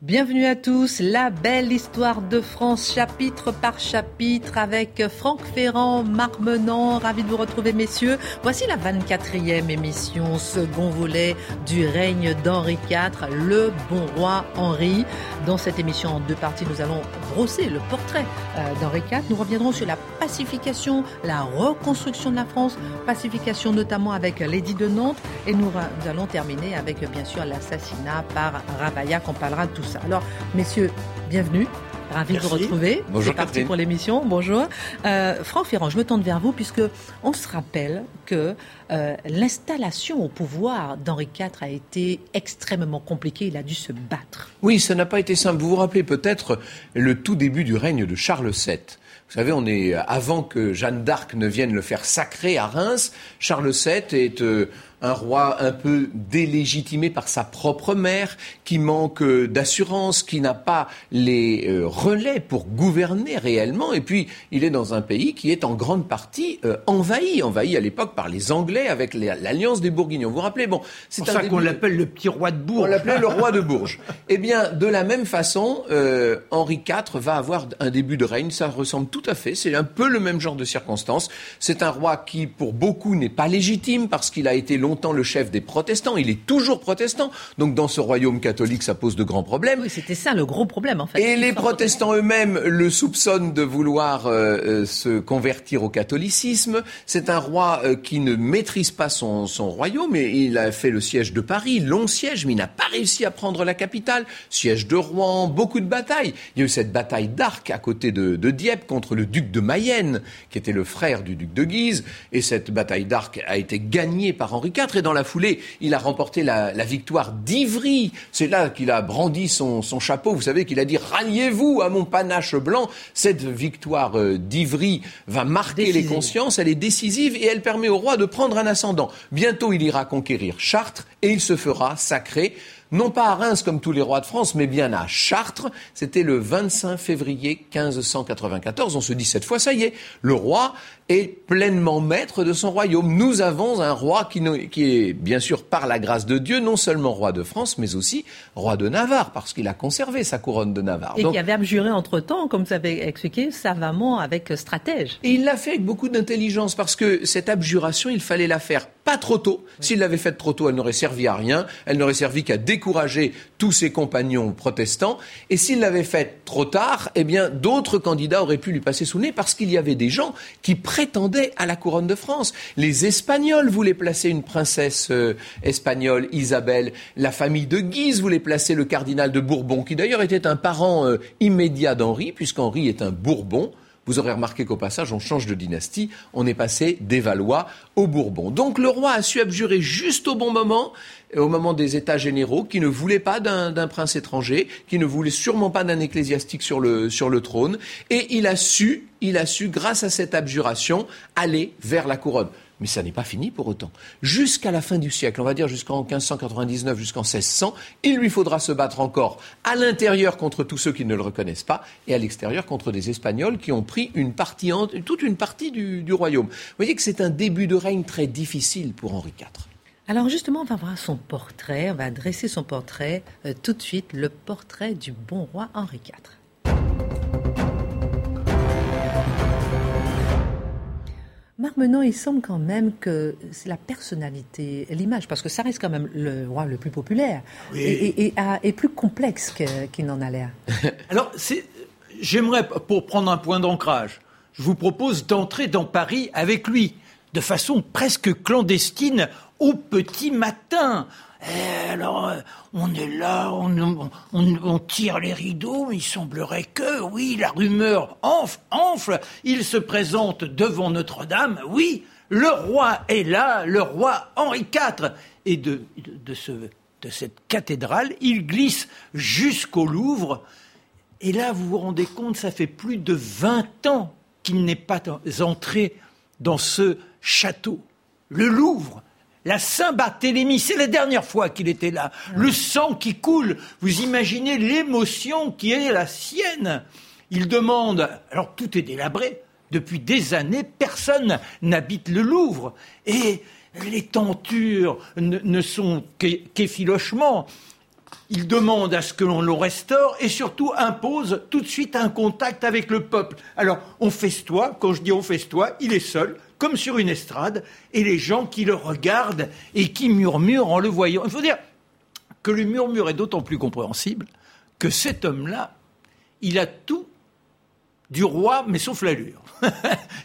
Bienvenue à tous, la belle histoire de France, chapitre par chapitre, avec Franck Ferrand, Marc Menant, ravi de vous retrouver messieurs. Voici la 24e émission, second volet du règne d'Henri IV, le bon roi Henri. Dans cette émission en deux parties, nous allons brosser le portrait euh, d'Henri IV. Nous reviendrons sur la pacification, la reconstruction de la France, pacification notamment avec l'édit de Nantes, et nous, allons terminer avec bien sûr l'assassinat par Ravaillac. On parlera de tout ça. Alors, messieurs, bienvenue. Ravi de vous retrouver. Bonjour. C'est parti pour l'émission. Bonjour. Euh, Franck Ferrand, je me tourne vers vous puisque on se rappelle que euh, l'installation au pouvoir d'Henri IV a été extrêmement compliquée. Il a dû se battre. Oui, ça n'a pas été simple. Vous vous rappelez peut-être le tout début du règne de Charles VII. Vous savez, on est avant que Jeanne d'Arc ne vienne le faire sacrer à Reims. Charles VII est euh, un roi un peu délégitimé par sa propre mère, qui manque euh, d'assurance, qui n'a pas les euh, relais pour gouverner réellement. Et puis, il est dans un pays qui est en grande partie euh, envahi, envahi à l'époque par les Anglais avec l'alliance des Bourguignons. Vous vous rappelez Bon, c'est pour ça qu'on l'appelle le petit roi de Bourges. On l'appelait le roi de Bourges. eh bien, de la même façon, Henri IV va avoir un début de règne. Ça ressemble tout à fait. C'est un peu le même genre de circonstances. C'est un roi qui, pour beaucoup, n'est pas légitime parce qu'il a été longtemps le chef des protestants. Il est toujours protestant. Donc dans ce royaume catholique, ça pose de grands problèmes. Oui, c'était ça le gros problème en fait. Et les protestants eux-mêmes le soupçonnent de vouloir euh, euh, se convertir au catholicisme. C'est un roi euh, qui ne maîtrise pas son, son royaume. Et il a fait le siège de Paris, long siège, mais il n'a pas réussi à prendre la capitale. Siège de Rouen, beaucoup de batailles. Il y a eu cette bataille d'Arc à côté de, de Dieppe contre le duc de Mayenne, qui était le frère du duc de Guise. Et cette bataille d'Arc a été gagnée par Henri Et dans la foulée, il a remporté la, victoire d'Ivry. C'est là qu'il a brandi son, chapeau. Vous savez qu'il a dit Ralliez-vous à mon panache blanc. Cette victoire euh, d'Ivry va marquer les consciences. Elle est décisive et elle permet au roi de prendre un ascendant. Bientôt, il ira conquérir Chartres et il se fera sacré non pas à Reims comme tous les rois de France, mais bien à Chartres. C'était le 25 février 1594. On se dit cette fois, ça y est, le roi est pleinement maître de son royaume. Nous avons un roi qui, est, bien sûr, par la grâce de Dieu, non seulement roi de France, mais aussi roi de Navarre, parce qu'il a conservé sa couronne de Navarre. Et qui avait abjuré entre-temps, comme vous avez expliqué, savamment avec stratège. Et il l'a fait avec beaucoup d'intelligence, parce que cette abjuration, il fallait la faire pas trop tôt. S'il l'avait faite trop tôt, elle n'aurait servi à rien. Elle n'aurait servi qu'à décourager tous ses compagnons protestants. Et s'il l'avait faite trop tard, eh bien, d'autres candidats auraient pu lui passer sous le nez, parce qu'il y avait des gens qui prétendaient à la couronne de France. Les Espagnols voulaient placer une princesse euh, espagnole, Isabelle. La famille de Guise voulait placer le cardinal de Bourbon, qui d'ailleurs était un parent euh, immédiat d'Henri, puisqu'Henri est un Bourbon. Vous aurez remarqué qu'au passage, on change de dynastie. On est passé des Valois aux Bourbons. Donc le roi a su abjurer juste au bon moment, au moment des États généraux, qui ne voulait pas d'un prince étranger, qui ne voulait sûrement pas d'un ecclésiastique sur le, trône. Et il il a su, grâce à cette abjuration, aller vers la couronne. Mais ça n'est pas fini pour autant. Jusqu'à la fin du siècle, on va dire jusqu'en 1599, jusqu'en 1600, il lui faudra se battre encore à l'intérieur contre tous ceux qui ne le reconnaissent pas et à l'extérieur contre des Espagnols qui ont pris une partie, toute une partie du, royaume. Vous voyez que c'est un début de règne très difficile pour Henri IV. Alors justement, on va voir son portrait, on va dresser son portrait euh, tout de suite, le portrait du bon roi Henri IV. Marc Menon, il semble quand même que c'est la personnalité, l'image, parce que ça reste quand même le roi le plus populaire et, plus complexe qu'il n'en a l'air. Alors, j'aimerais, pour prendre un point d'ancrage, je vous propose d'entrer dans Paris avec lui, de façon presque clandestine, au petit matin. Eh, alors, euh, on est là, on, tire les rideaux, il semblerait que, oui, la rumeur enfle, enfle, il se présente devant Notre-Dame, oui, le roi est là, le roi Henri IV. Et de, de cette cathédrale, il glisse jusqu'au Louvre. Et là, vous vous rendez compte, ça fait plus de 20 ans qu'il n'est pas entré dans ce château. Le Louvre, la Saint-Barthélemy, c'est la dernière fois qu'il était là. Le sang qui coule, vous imaginez l'émotion qui est la sienne. Il demande, alors tout est délabré, depuis des années, personne n'habite le Louvre. Et les tentures ne, sont qu'effilochements. il demande à ce que l'on le restaure et surtout impose tout de suite un contact avec le peuple. Alors, on festoie, quand je dis on festoie, il est seul, comme sur une estrade, et les gens qui le regardent et qui murmurent en le voyant. Il faut dire que le murmure est d'autant plus compréhensible que cet homme-là, il a tout du roi, mais sauf l'allure.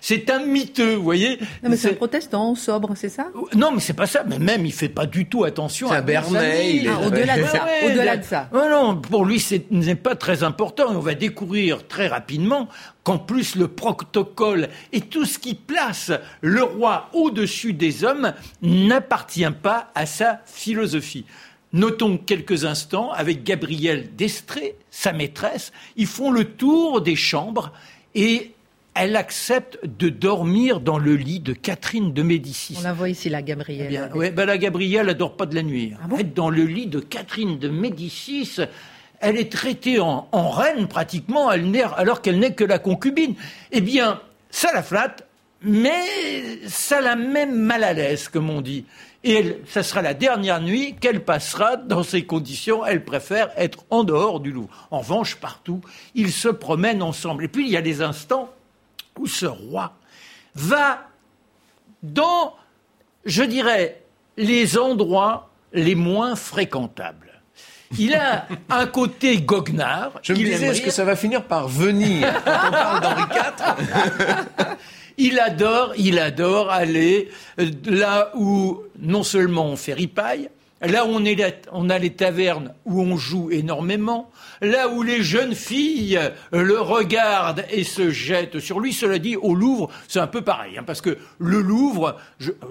c'est un miteux, vous voyez. Non, mais c'est un protestant, sobre, c'est ça? Non, mais c'est pas ça. Mais même, il fait pas du tout attention à Bernet. Ah, au-delà de ça. au-delà de ça. Non, non, pour lui, ce n'est pas très important. on va découvrir très rapidement qu'en plus, le protocole et tout ce qui place le roi au-dessus des hommes n'appartient pas à sa philosophie. Notons quelques instants avec Gabrielle d'Estrée, sa maîtresse. Ils font le tour des chambres et elle accepte de dormir dans le lit de Catherine de Médicis. On la voit ici, la Gabrielle. Eh ben, la Gabrielle, elle dort pas de la nuit. Ah Être dans le lit de Catherine de Médicis, elle est traitée en, reine pratiquement, alors qu'elle n'est que la concubine. Eh bien, ça la flatte, mais ça la met mal à l'aise, comme on dit. Et ça sera la dernière nuit qu'elle passera dans ces conditions. Elle préfère être en dehors du Louvre. En revanche, partout, ils se promènent ensemble. Et puis, il y a des instants où ce roi va dans, je dirais, les endroits les moins fréquentables. Il a un côté goguenard. Je me disais, est-ce que ça va finir par venir quand on parle d'Henri IV Il adore, il adore aller euh, là où non seulement on fait ripaille, là où on, est, on a les tavernes où on joue énormément, là où les jeunes filles le regardent et se jettent sur lui. Cela dit, au Louvre, c'est un peu pareil, hein, parce que le Louvre,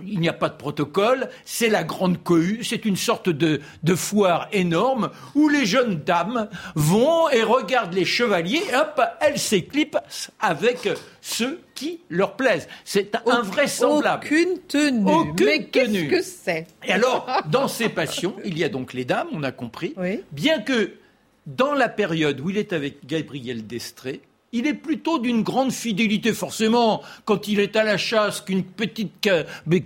il n'y a pas de protocole, c'est la grande cohue, c'est une sorte de, de foire énorme où les jeunes dames vont et regardent les chevaliers, hop, elles s'éclipsent avec ceux qui leur plaisent. C'est invraisemblable. Aucune tenue. Aucune Mais qu'est-ce que c'est Et alors, dans ces passions, il y a donc les dames, on a compris. Bien que dans la période où il est avec Gabriel Destré, il est plutôt d'une grande fidélité, forcément, quand il est à la chasse, qu'une petite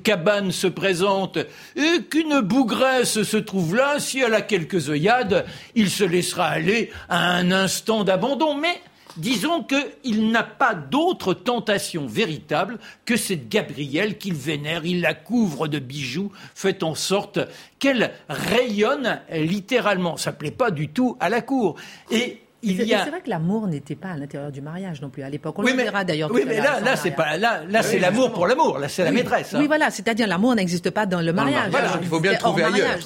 cabane se présente et qu'une bougresse se trouve là, si elle a quelques œillades, il se laissera aller à un instant d'abandon. Mais disons qu'il n'a pas d'autre tentation véritable que cette Gabrielle qu'il vénère, il la couvre de bijoux, fait en sorte qu'elle rayonne littéralement. Ça plaît pas du tout à la cour. C'est vrai que l'amour n'était pas à l'intérieur du mariage non plus à l'époque. On oui, le verra d'ailleurs. Oui, mais là, là, c'est pas là, là, c'est l'amour pour l'amour. Là, c'est la maîtresse. Hein. Oui, voilà. C'est-à-dire l'amour n'existe pas dans le mariage. il faut bien le trouver ailleurs.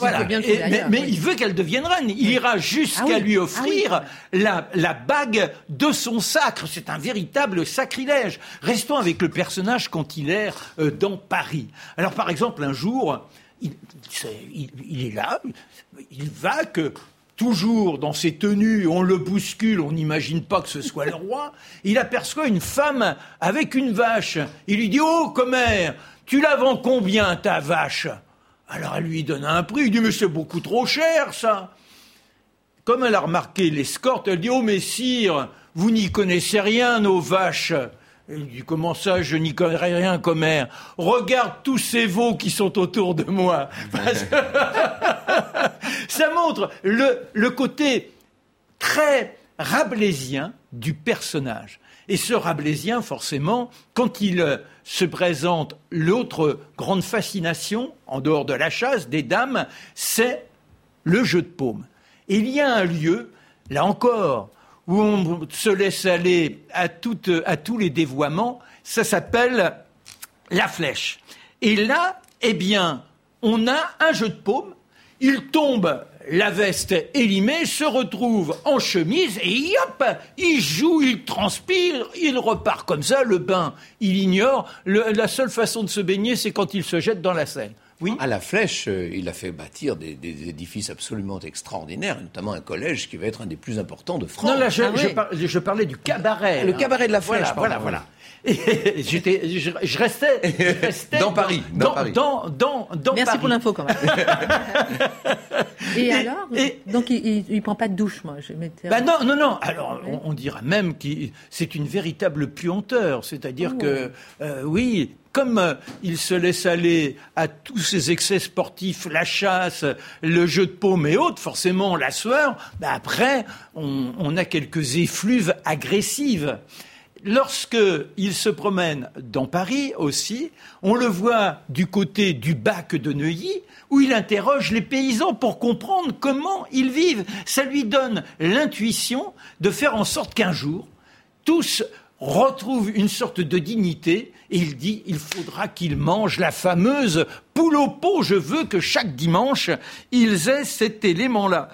mais, il veut qu'elle devienne reine. Il ira jusqu'à ah lui ah offrir la, la bague de son sacre. C'est un véritable sacrilège. Restons avec le personnage quand il est euh, dans Paris. Alors, par exemple, un jour, il, il, est là, il va que toujours dans ses tenues, on le bouscule, on n'imagine pas que ce soit le roi, il aperçoit une femme avec une vache. Il lui dit Oh, commère, tu la vends combien ta vache? Alors elle lui donne un prix, il dit Mais c'est beaucoup trop cher ça. Comme elle a remarqué l'escorte, elle dit Oh, messire, vous n'y connaissez rien, nos vaches. Il dit Comment ça, je n'y connais rien, commère Regarde tous ces veaux qui sont autour de moi. ça montre le, côté très rabelaisien du personnage. Et ce rabelaisien, forcément, quand il euh, se présente, l'autre grande fascination, en dehors de la chasse des dames, c'est le jeu de paume. il y a un lieu, là encore, où on se laisse aller à, à tous les dévoiements, ça s'appelle la flèche. Et là, eh bien, on a un jeu de paume il tombe la veste élimée, se retrouve en chemise et hop, il joue, il transpire, il repart comme ça. Le bain, il ignore. la seule façon de se baigner, c'est quand il se jette dans la Seine. Oui. À la Flèche, euh, il a fait bâtir des, édifices absolument extraordinaires, notamment un collège qui va être un des plus importants de France. Non, là, je, ah parlais du cabaret. Le cabaret de la Flèche, voilà, voilà. Et j'étais, je, restais, dans, Paris, dans, Paris. Dans, dans, dans Merci pour l'info quand même. et, alors, donc il, il, prend pas de douche, moi. Je bah non, non, non. Alors on, dira même que c'est une véritable puanteur, c'est-à-dire oh. que euh, oui, comme euh, il se laisse aller à tous ces excès sportifs, la chasse, le jeu de paume et autres, forcément la sueur, ben après, on, on, a quelques effluves agressives. Lorsqu'il se promène dans Paris aussi, on le voit du côté du bac de Neuilly, où il interroge les paysans pour comprendre comment ils vivent. Ça lui donne l'intuition de faire en sorte qu'un jour, tous retrouvent une sorte de dignité et il dit il faudra qu'ils mangent la fameuse poule au pot. Je veux que chaque dimanche, ils aient cet élément-là.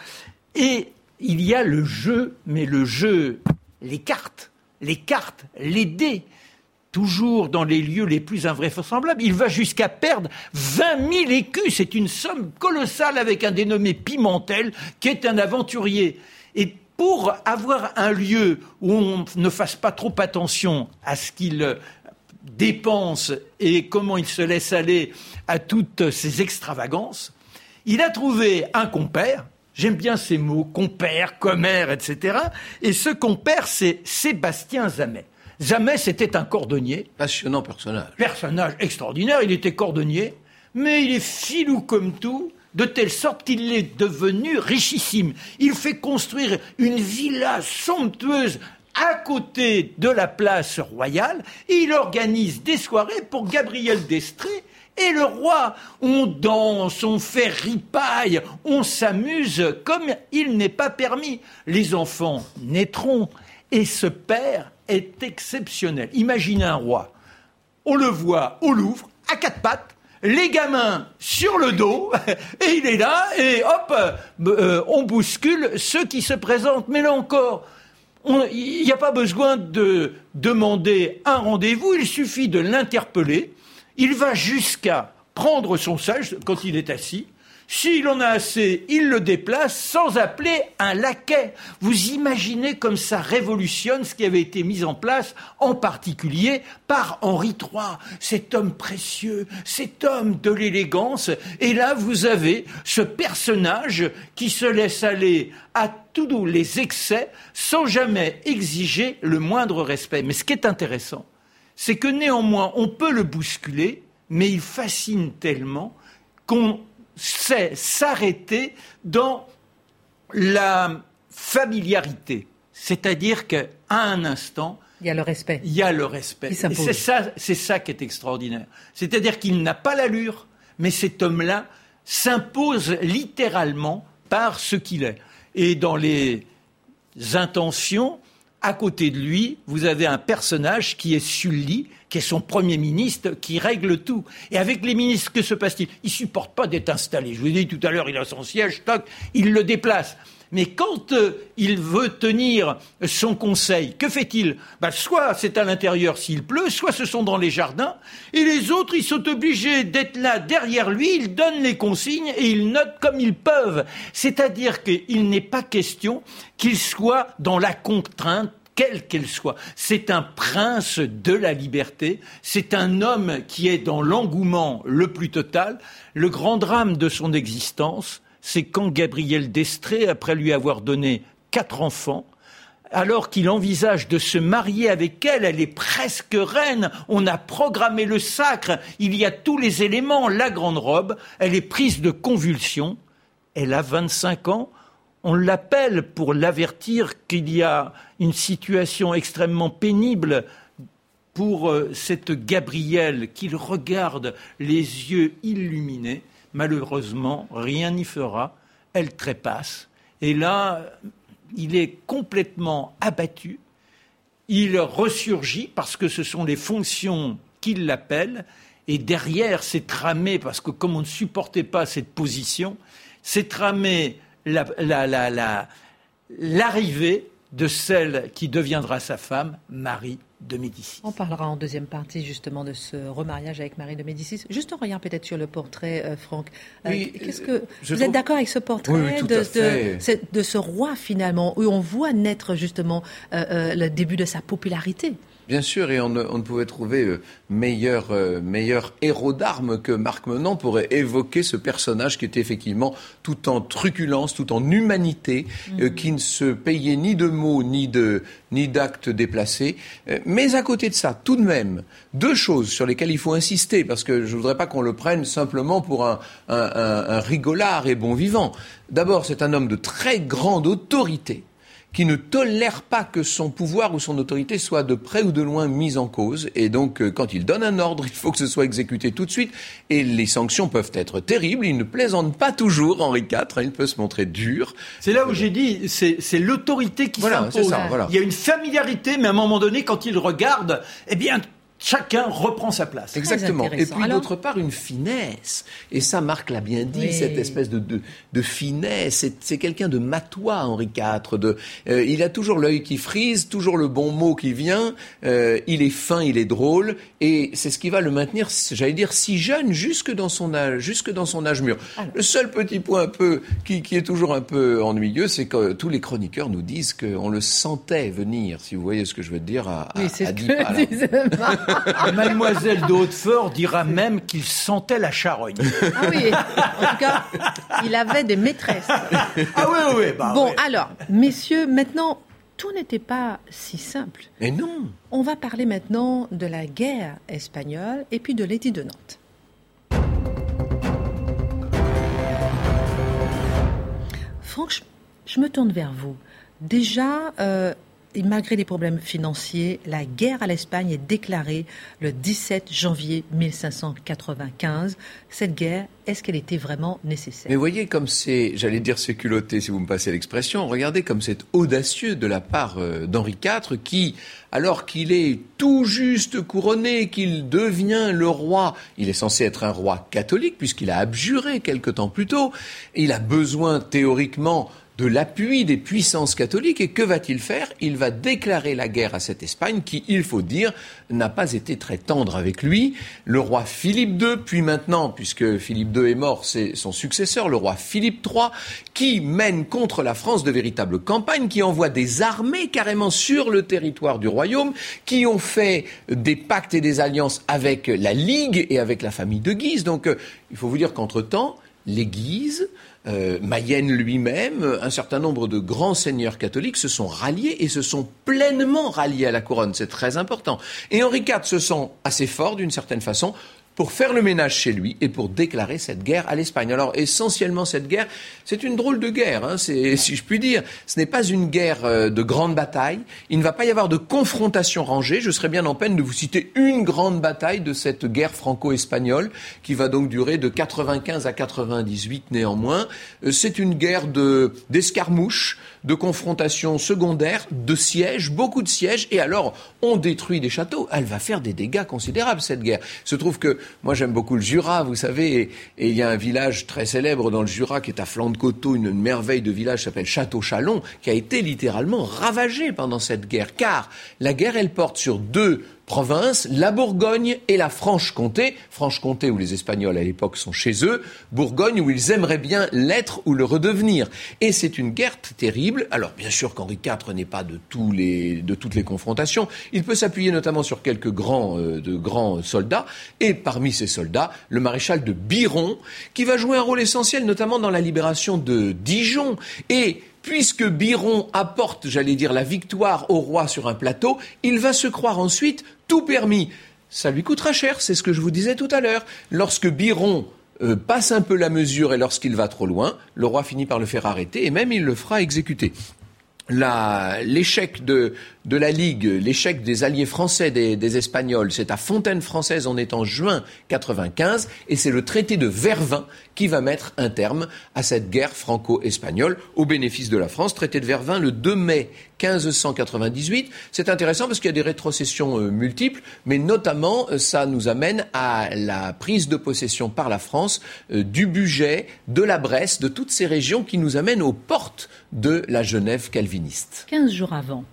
Et il y a le jeu, mais le jeu, les cartes, les cartes, les dés toujours dans les lieux les plus invraisemblables. Il va jusqu'à perdre 20 000 écus. C'est une somme colossale avec un dénommé Pimentel, qui est un aventurier. Et pour avoir un lieu où on ne fasse pas trop attention à ce qu'il dépense et comment il se laisse aller à toutes ces extravagances, il a trouvé un compère, j'aime bien ces mots, compère, commère, etc. Et ce compère, c'est Sébastien Zamet. Jamais c'était un cordonnier. Passionnant personnage. Personnage extraordinaire, il était cordonnier, mais il est filou comme tout, de telle sorte qu'il est devenu richissime. Il fait construire une villa somptueuse à côté de la place royale et il organise des soirées pour Gabriel d'Estrée et le roi. On danse, on fait ripaille, on s'amuse comme il n'est pas permis. Les enfants naîtront et ce père est exceptionnel. Imaginez un roi. On le voit au Louvre, à quatre pattes, les gamins sur le dos, et il est là, et hop, euh, on bouscule ceux qui se présentent. Mais là encore, il n'y a pas besoin de demander un rendez-vous, il suffit de l'interpeller. Il va jusqu'à prendre son sage quand il est assis, s'il en a assez, il le déplace sans appeler un laquais. Vous imaginez comme ça révolutionne ce qui avait été mis en place, en particulier par Henri III, cet homme précieux, cet homme de l'élégance. Et là, vous avez ce personnage qui se laisse aller à tous les excès sans jamais exiger le moindre respect. Mais ce qui est intéressant, c'est que néanmoins, on peut le bousculer, mais il fascine tellement qu'on c'est s'arrêter dans la familiarité. C'est-à-dire qu'à un instant, il y a le respect. Il y a le respect. c'est ça, c'est ça qui est extraordinaire. C'est-à-dire qu'il n'a pas l'allure, mais cet homme-là s'impose littéralement par ce qu'il est. Et dans les intentions, à côté de lui, vous avez un personnage qui est Sully, qui est son premier ministre, qui règle tout. Et avec les ministres, que se passe-t-il? Ils ne supportent pas d'être installés. Je vous ai dit tout à l'heure, il a son siège, toc, il le déplace. Mais quand euh, il veut tenir son conseil, que fait-il? Ben, Soit c'est à l'intérieur s'il pleut, soit ce sont dans les jardins, et les autres, ils sont obligés d'être là derrière lui, ils donnent les consignes et ils notent comme ils peuvent. C'est-à-dire qu'il n'est pas question qu'il soit dans la contrainte quelle qu'elle soit. C'est un prince de la liberté, c'est un homme qui est dans l'engouement le plus total. Le grand drame de son existence, c'est quand Gabriel d'Estrée, après lui avoir donné quatre enfants, alors qu'il envisage de se marier avec elle, elle est presque reine, on a programmé le sacre, il y a tous les éléments, la grande robe, elle est prise de convulsions, elle a 25 ans, on l'appelle pour l'avertir qu'il y a une situation extrêmement pénible pour euh, cette Gabrielle qu'il regarde les yeux illuminés. Malheureusement, rien n'y fera. Elle trépasse. Et là, il est complètement abattu. Il ressurgit parce que ce sont les fonctions qui l'appellent. Et derrière, c'est tramé, parce que comme on ne supportait pas cette position, c'est tramé l'arrivée de celle qui deviendra sa femme, Marie de Médicis. On parlera en deuxième partie justement de ce remariage avec Marie de Médicis. Juste en regard peut-être sur le portrait, euh, Franck. Euh, qu'est-ce que vous êtes d'accord avec ce portrait de, de, ce roi finalement, où on voit naître justement euh, le début de sa popularité? Bien sûr, et on ne, pouvait trouver euh, meilleur, euh, meilleur héros d'armes que Marc Menant pour évoquer ce personnage qui était effectivement tout en truculence, tout en humanité, euh, mhm. qui ne se payait ni de mots ni de ni d'actes déplacés. mais à côté de ça, tout de même, deux choses sur lesquelles il faut insister, parce que je ne voudrais pas qu'on le prenne simplement pour un, un rigolard et bon vivant. D'abord, c'est un homme de très grande autorité qui ne tolère pas que son pouvoir ou son autorité soit de près ou de loin mise en cause. Et donc, euh, quand il donne un ordre, il faut que ce soit exécuté tout de suite. Et les sanctions peuvent être terribles. Il ne plaisante pas toujours, Henri IV. Il peut se montrer dur. C'est là où j'ai dit, c'est l'autorité qui s'impose. Il y a une familiarité, mais à un moment donné, quand il regarde, eh bien, chacun reprend sa place. Exactement. Et puis d'autre part, une finesse. Et ça, Marc l'a bien dit, cette espèce de, de, finesse. C'est quelqu'un de matois, Henri IV. De, euh, il a toujours l'œil qui frise, toujours le bon mot qui vient. Euh, il est fin, il est drôle. Et c'est ce qui va le maintenir, j'allais dire, si jeune, jusque dans son âge, jusque dans son âge mûr. Le seul petit point un peu qui, qui est toujours un peu ennuyeux, c'est que tous les chroniqueurs nous disent qu'on le sentait venir, si vous voyez ce que je veux dire, à, oui, c'est ce que Mademoiselle de Hautefort dira même qu'il sentait la charogne. Ah oui, en tout cas, il avait des maîtresses. Ah oui, oui. Bah bon, alors, messieurs, maintenant, tout n'était pas si simple. Mais non. On va parler maintenant de la guerre espagnole et puis de l'édit de Nantes. Franck, je me tourne vers vous. Déjà, euh, malgré les problèmes financiers, la guerre à l'Espagne est déclarée le 17 janvier 1595. Cette guerre, est-ce qu'elle était vraiment nécessaire? Mais voyez comme c'est, j'allais dire c'est culotté si vous me passez l'expression, regardez comme c'est audacieux de la part euh, d'Henri IV qui, alors qu'il est tout juste couronné, qu'il devient le roi, il est censé être un roi catholique puisqu'il a abjuré quelque temps plus tôt, il a besoin théoriquement de l'appui des puissances catholiques. Et que va-t-il faire? Il va déclarer la guerre à cette Espagne qui, il faut dire, n'a pas été très tendre avec lui. Le roi Philippe II, puis maintenant, puisque Philippe II est mort, c'est son successeur, le roi Philippe III, qui mène contre la France de véritables campagnes, qui envoie des armées carrément sur le territoire du royaume, qui ont fait des pactes et des alliances avec la Ligue et avec la famille de Guise. Donc, euh, il faut vous dire qu'entre-temps, les Guises, euh, Mayenne lui-même, un certain nombre de grands seigneurs catholiques se sont ralliés et se sont pleinement ralliés à la couronne. C'est très important. Et Henri IV se sent assez fort d'une certaine façon pour faire le ménage chez lui et pour déclarer cette guerre à l'Espagne. Alors essentiellement cette guerre, c'est une drôle de guerre, hein, si je puis dire. Ce n'est pas une guerre euh, de grande bataille. Il ne va pas y avoir de confrontation rangée. Je serais bien en peine de vous citer une grande bataille de cette guerre franco-espagnole qui va donc durer de 95 à 98 néanmoins. Euh, c'est une guerre de d'escarmouches de confrontations secondaires, de sièges, beaucoup de sièges, et alors on détruit des châteaux. Elle va faire des dégâts considérables, cette guerre. Il se trouve que moi j'aime beaucoup le Jura, vous savez, et, il y a un village très célèbre dans le Jura qui est à flanc de coteau, une, merveille de village s'appelle Château-Chalon, qui a été littéralement ravagé pendant cette guerre, car la guerre, elle porte sur deux provinces, la Bourgogne et la Franche-Comté. Franche-Comté où les Espagnols à l'époque sont chez eux, Bourgogne où ils aimeraient bien l'être ou le redevenir. Et c'est une guerre terrible. Alors bien sûr qu'Henri IV n'est pas de, tous les, de toutes les confrontations. Il peut s'appuyer notamment sur quelques grands, euh, de grands soldats. Et parmi ces soldats, le maréchal de Biron, qui va jouer un rôle essentiel notamment dans la libération de Dijon. Et puisque Biron apporte, j'allais dire, la victoire au roi sur un plateau, il va se croire ensuite tout permis. Ça lui coûtera cher, c'est ce que je vous disais tout à l'heure. Lorsque Biron euh, passe un peu la mesure et lorsqu'il va trop loin, le roi finit par le faire arrêter et même il le fera exécuter. L'échec de, de la Ligue, l'échec des alliés français des, Espagnols, c'est à Fontaine française, on est en juin 95, et c'est le traité de Vervins qui va mettre un terme à cette guerre franco-espagnole au bénéfice de la France. Traité de Vervins le 2 mai 1598. C'est intéressant parce qu'il y a des rétrocessions euh, multiples, mais notamment euh, ça nous amène à la prise de possession par la France euh, du budget, de la Bresse, de toutes ces régions qui nous amènent aux portes de la Genève calviniste. 15 jours avant,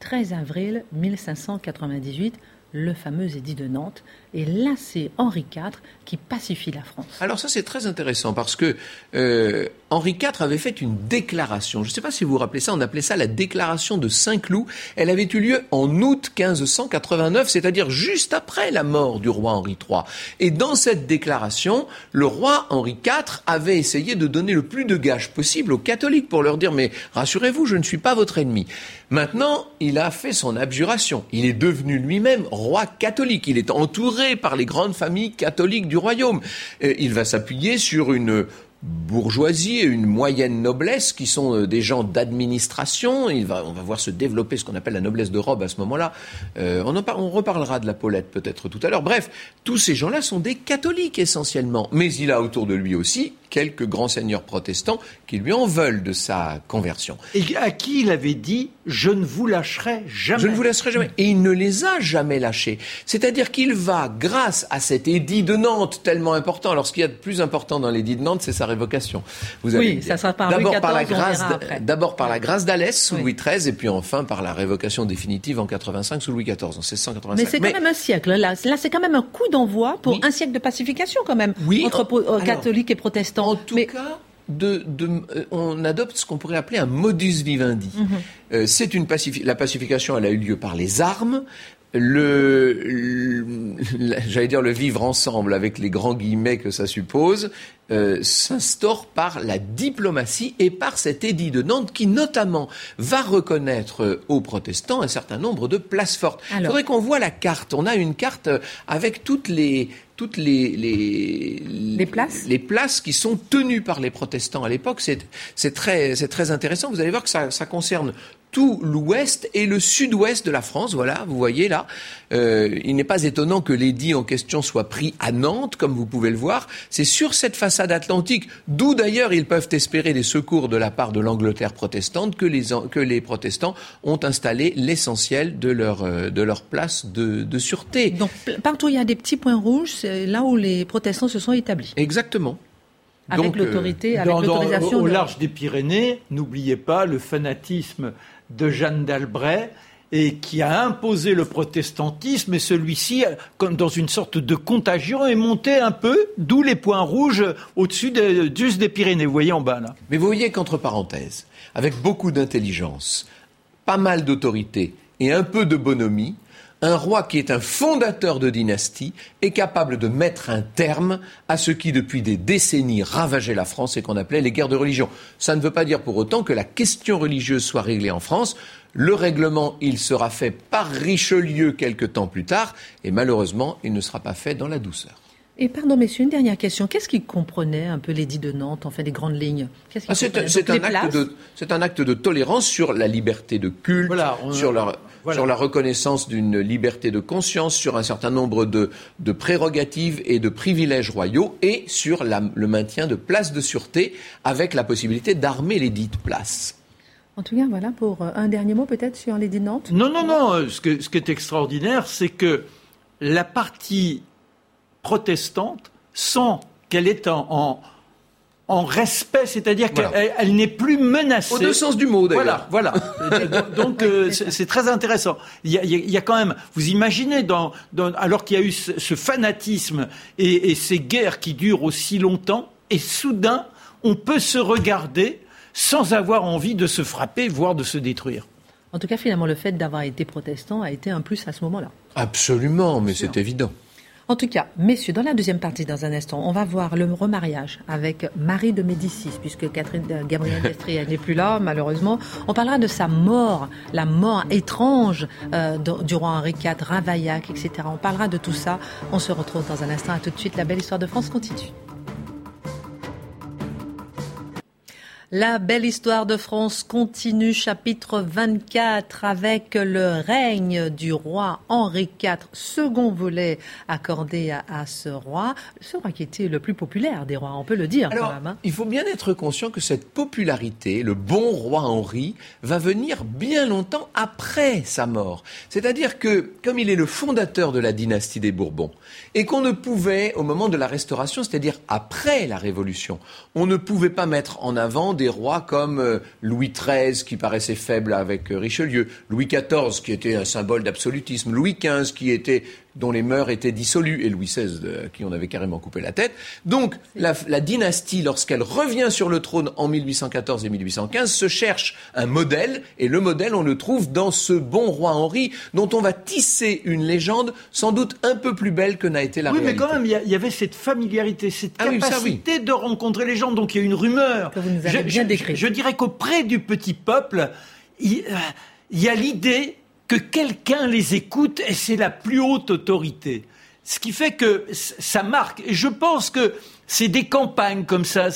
13 avril 1598, le fameux édit de Nantes, Et là, c'est Henri IV qui pacifie la France. Alors ça, c'est très intéressant parce que euh, Henri IV avait fait une déclaration. Je ne sais pas si vous vous rappelez ça, on appelait ça la déclaration de Saint-Cloud. Elle avait eu lieu en août 1589, c'est-à-dire juste après la mort du roi Henri III. Et dans cette déclaration, le roi Henri IV avait essayé de donner le plus de gages possible aux catholiques pour leur dire mais rassurez-vous, je ne suis pas votre ennemi. Maintenant, il a fait son abjuration. Il est devenu lui-même roi catholique. Il est entouré par les grandes familles catholiques du royaume. Il va s'appuyer sur une bourgeoisie et une moyenne noblesse qui sont euh, des gens d'administration. on va voir se développer ce qu'on appelle la noblesse de robe à ce moment-là. Euh, on reparlera de la Paulette peut-être tout à l'heure. Bref, tous ces gens-là sont des catholiques essentiellement. Mais il a autour de lui aussi quelques grands seigneurs protestants qui lui en veulent de sa conversion. Et à qui il avait dit Je ne vous lâcherai jamais. Je ne vous lâcherai jamais. Et il ne les a jamais lâchés. C'est-à-dire qu'il va, grâce à cet édit de Nantes tellement important, alors ce qu'il y a de plus important dans l'édit de Nantes, c'est sa révocation. Vous oui, ça sera par D'abord par la grâce, d'abord par la grâce d'Alès sous Louis XIII, et puis enfin par la révocation définitive en 85 sous Louis XIV, en 1685. Mais c'est quand même un siècle. Là, là c'est quand même un coup d'envoi pour un siècle de pacification quand même oui, entre euh, catholiques et protestants. En tout cas, de, euh, on adopte ce qu'on pourrait appeler un modus vivendi. Mhm. Euh, c'est une la pacification, elle a eu lieu par les armes. Le, j'allais dire le vivre ensemble avec les grands guillemets que ça suppose, euh, s'instaure par la diplomatie et par cet édit de Nantes qui notamment va reconnaître aux protestants un certain nombre de places fortes. Il faudrait qu'on voit la carte. On a une carte avec toutes les toutes les, les, places les places qui sont tenues par les protestants à l'époque. C'est très, très intéressant. Vous allez voir que ça, ça concerne tout l'ouest et le sud-ouest de la France. Voilà, vous voyez là. Euh, il n'est pas étonnant que l'édit en question soit pris à Nantes, comme vous pouvez le voir. C'est sur cette façade atlantique, d'où d'ailleurs ils peuvent espérer des secours de la part de l'Angleterre protestante, que les, que les protestants ont installé l'essentiel de leur, euh, de leur place de, de sûreté. Donc partout il y a des petits points rouges, c'est là où les protestants se sont établis. Exactement. Avec l'autorité, avec l'autorisation. Au large des Pyrénées, n'oubliez pas le fanatisme de Jeanne d'Albret et qui a imposé le protestantisme, et celui-ci, comme dans une sorte de contagion, est monté un peu, d'où les points rouges au-dessus juste des Pyrénées, vous voyez en bas là. Mais vous voyez qu'entre parenthèses, avec beaucoup d'intelligence, pas mal d'autorité et un peu de bonhomie, un roi qui est un fondateur de dynastie est capable de mettre un terme à ce qui depuis des décennies ravageait la France et qu'on appelait les guerres de religion. Ça ne veut pas dire pour autant que la question religieuse soit réglée en France. Le règlement, il sera fait par Richelieu quelque temps plus tard et malheureusement, il ne sera pas fait dans la douceur. Et pardon, messieurs, une dernière question. Qu'est-ce qui comprenait un peu l'édit de Nantes, en fait, des grandes lignes? Ah, C'est un, acte de tolérance sur la liberté de culte, sur la reconnaissance d'une liberté de conscience, sur un certain nombre de, prérogatives et de privilèges royaux, et sur le maintien de places de sûreté, avec la possibilité d'armer les dites places. En tout cas, voilà, pour euh, un dernier mot peut-être sur l'édit de Nantes? Non, non, non. Euh, ce qui est extraordinaire, c'est que la partie protestante, sans qu'elle est en, en respect, c'est-à-dire qu'elle n'est plus menacée. Au deux sens du mot, d'ailleurs. Voilà, voilà. Donc euh, c'est très intéressant. Il y, a, quand même, vous imaginez, dans, alors qu'il y a eu ce, fanatisme et, et, ces guerres qui durent aussi longtemps, et soudain, on peut se regarder sans avoir envie de se frapper, voire de se détruire. En tout cas, finalement, le fait d'avoir été protestant a été un plus à ce moment-là. Absolument, mais c'est évident. En tout cas, messieurs, dans la deuxième partie, dans un instant, on va voir le remariage avec Marie de Médicis, puisque Catherine euh, Gabrielle Destrier n'est plus là, malheureusement. On parlera de sa mort, la mort étrange euh, du roi Henri IV, Ravaillac, etc. On parlera de tout ça. On se retrouve dans un instant. À tout de suite. La belle histoire de France continue. La belle histoire de France continue, chapitre 24, avec le règne du roi Henri IV, second volet accordé à, ce roi, ce roi qui était le plus populaire des rois, on peut le dire quand même. Hein. Il faut bien être conscient que cette popularité, le bon roi Henri, va venir bien longtemps après sa mort. C'est-à-dire que, comme il est le fondateur de la dynastie des Bourbons, et qu'on ne pouvait, au moment de la Restauration, c'est-à-dire après la Révolution, on ne pouvait pas mettre en avant des rois comme euh, Louis XIII qui paraissait faible avec euh, Richelieu, Louis XIV qui était un symbole d'absolutisme, Louis XV qui était dont les mœurs étaient dissolues, et Louis XVI, à qui on avait carrément coupé la tête. Donc, la, la dynastie, lorsqu'elle revient sur le trône en 1814 et 1815, se cherche un modèle, et le modèle, on le trouve dans ce bon roi Henri, dont on va tisser une légende sans doute un peu plus belle que n'a été la oui, réalité. mais quand même, il y avait cette familiarité, cette Ah oui, ça, capacité de rencontrer les gens. Donc il y a une rumeur. Que vous nous avez je, bien je- décrite. je dirais qu'auprès du petit peuple, il, euh, il y a l'idée que quelqu'un les écoute et c'est la plus haute autorité. Ce qui fait que ça marque. Et je pense que c'est des campagnes comme ça.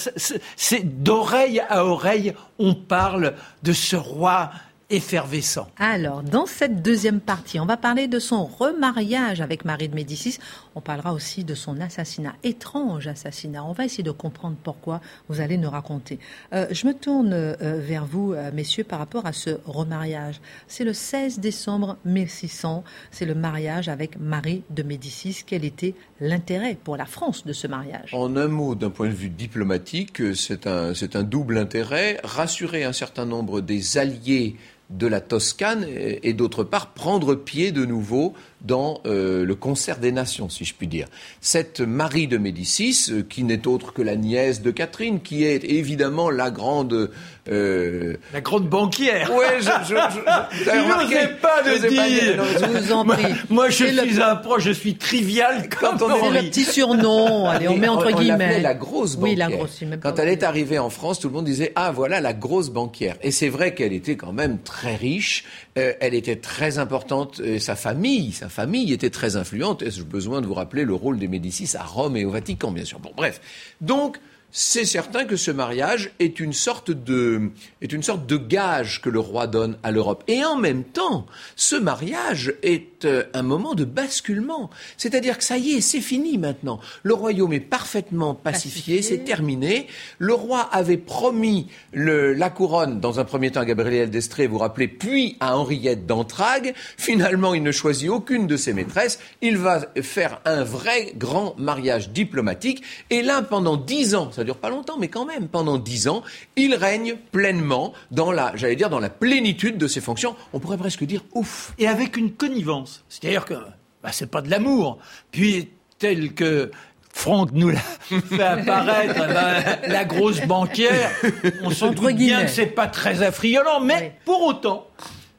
C'est d'oreille à oreille, on parle de ce roi effervescent. Alors, dans cette deuxième partie, on va parler de son remariage avec Marie de Médicis. On parlera aussi de son assassinat, étrange assassinat. On va essayer de comprendre pourquoi vous allez nous raconter. Euh, je me tourne euh, vers vous, euh, messieurs, par rapport à ce remariage. C'est le 16 décembre 1600. C'est le mariage avec Marie de Médicis. Quel était l'intérêt pour la France de ce mariage? En un mot, d'un point de vue diplomatique, c'est un, c'est un double intérêt. Rassurer un certain nombre des alliés de la Toscane et, d'autre part prendre pied de nouveau dans euh, le concert des nations, si je puis dire. Cette Marie de Médicis, euh, qui n'est autre que la nièce de Catherine, qui est évidemment la grande... Euh... La grande banquière. Ouais, je, je, je, pas Je le ai pas dit, dire. non, Je vous en Moi, prie. moi, je C'est le- suis un pro, je suis trivial Quand comme on est- C'est le petit surnom. Allez, on Et met entre on l'appelait guillemets. la grosse Oui, banquière. la grosse. Quand pas elle est arrivée en France, tout le monde disait ah voilà la grosse banquière. Et c'est vrai qu'elle était quand même très riche. euh, elle était très importante. Sa famille, sa famille était très influente. Est-ce besoin de vous rappeler le rôle des Médicis à Rome et au Vatican, bien sûr? Bon, bref. Donc c'est certain que ce mariage est une sorte de est une sorte de gage que le roi donne à l'Europe. Et en même temps, ce mariage est euh, un moment de basculement. C'est-à-dire que ça y est, c'est fini maintenant. Le royaume est parfaitement pacifié, Pacifié. c'est terminé. Le roi avait promis le- la couronne dans un premier temps à Gabriel d'Estrée, vous vous rappelez, puis à Henriette d'Entragues. Finalement, il ne choisit aucune de ses maîtresses. Il va faire un vrai grand mariage diplomatique. Et là, pendant dix ans, ça dure pas longtemps, mais quand même, pendant dix ans, il règne pleinement dans la, j'allais dire, dans la plénitude de ses fonctions. On pourrait presque dire ouf. et avec une connivence. C'est-à-dire que bah, c'est pas de l'amour. Puis tel que Franck nous l'a fait apparaître, eh ben, la grosse banquière, on se doute bien que c'est pas très affriolant, mais Oui. pour autant,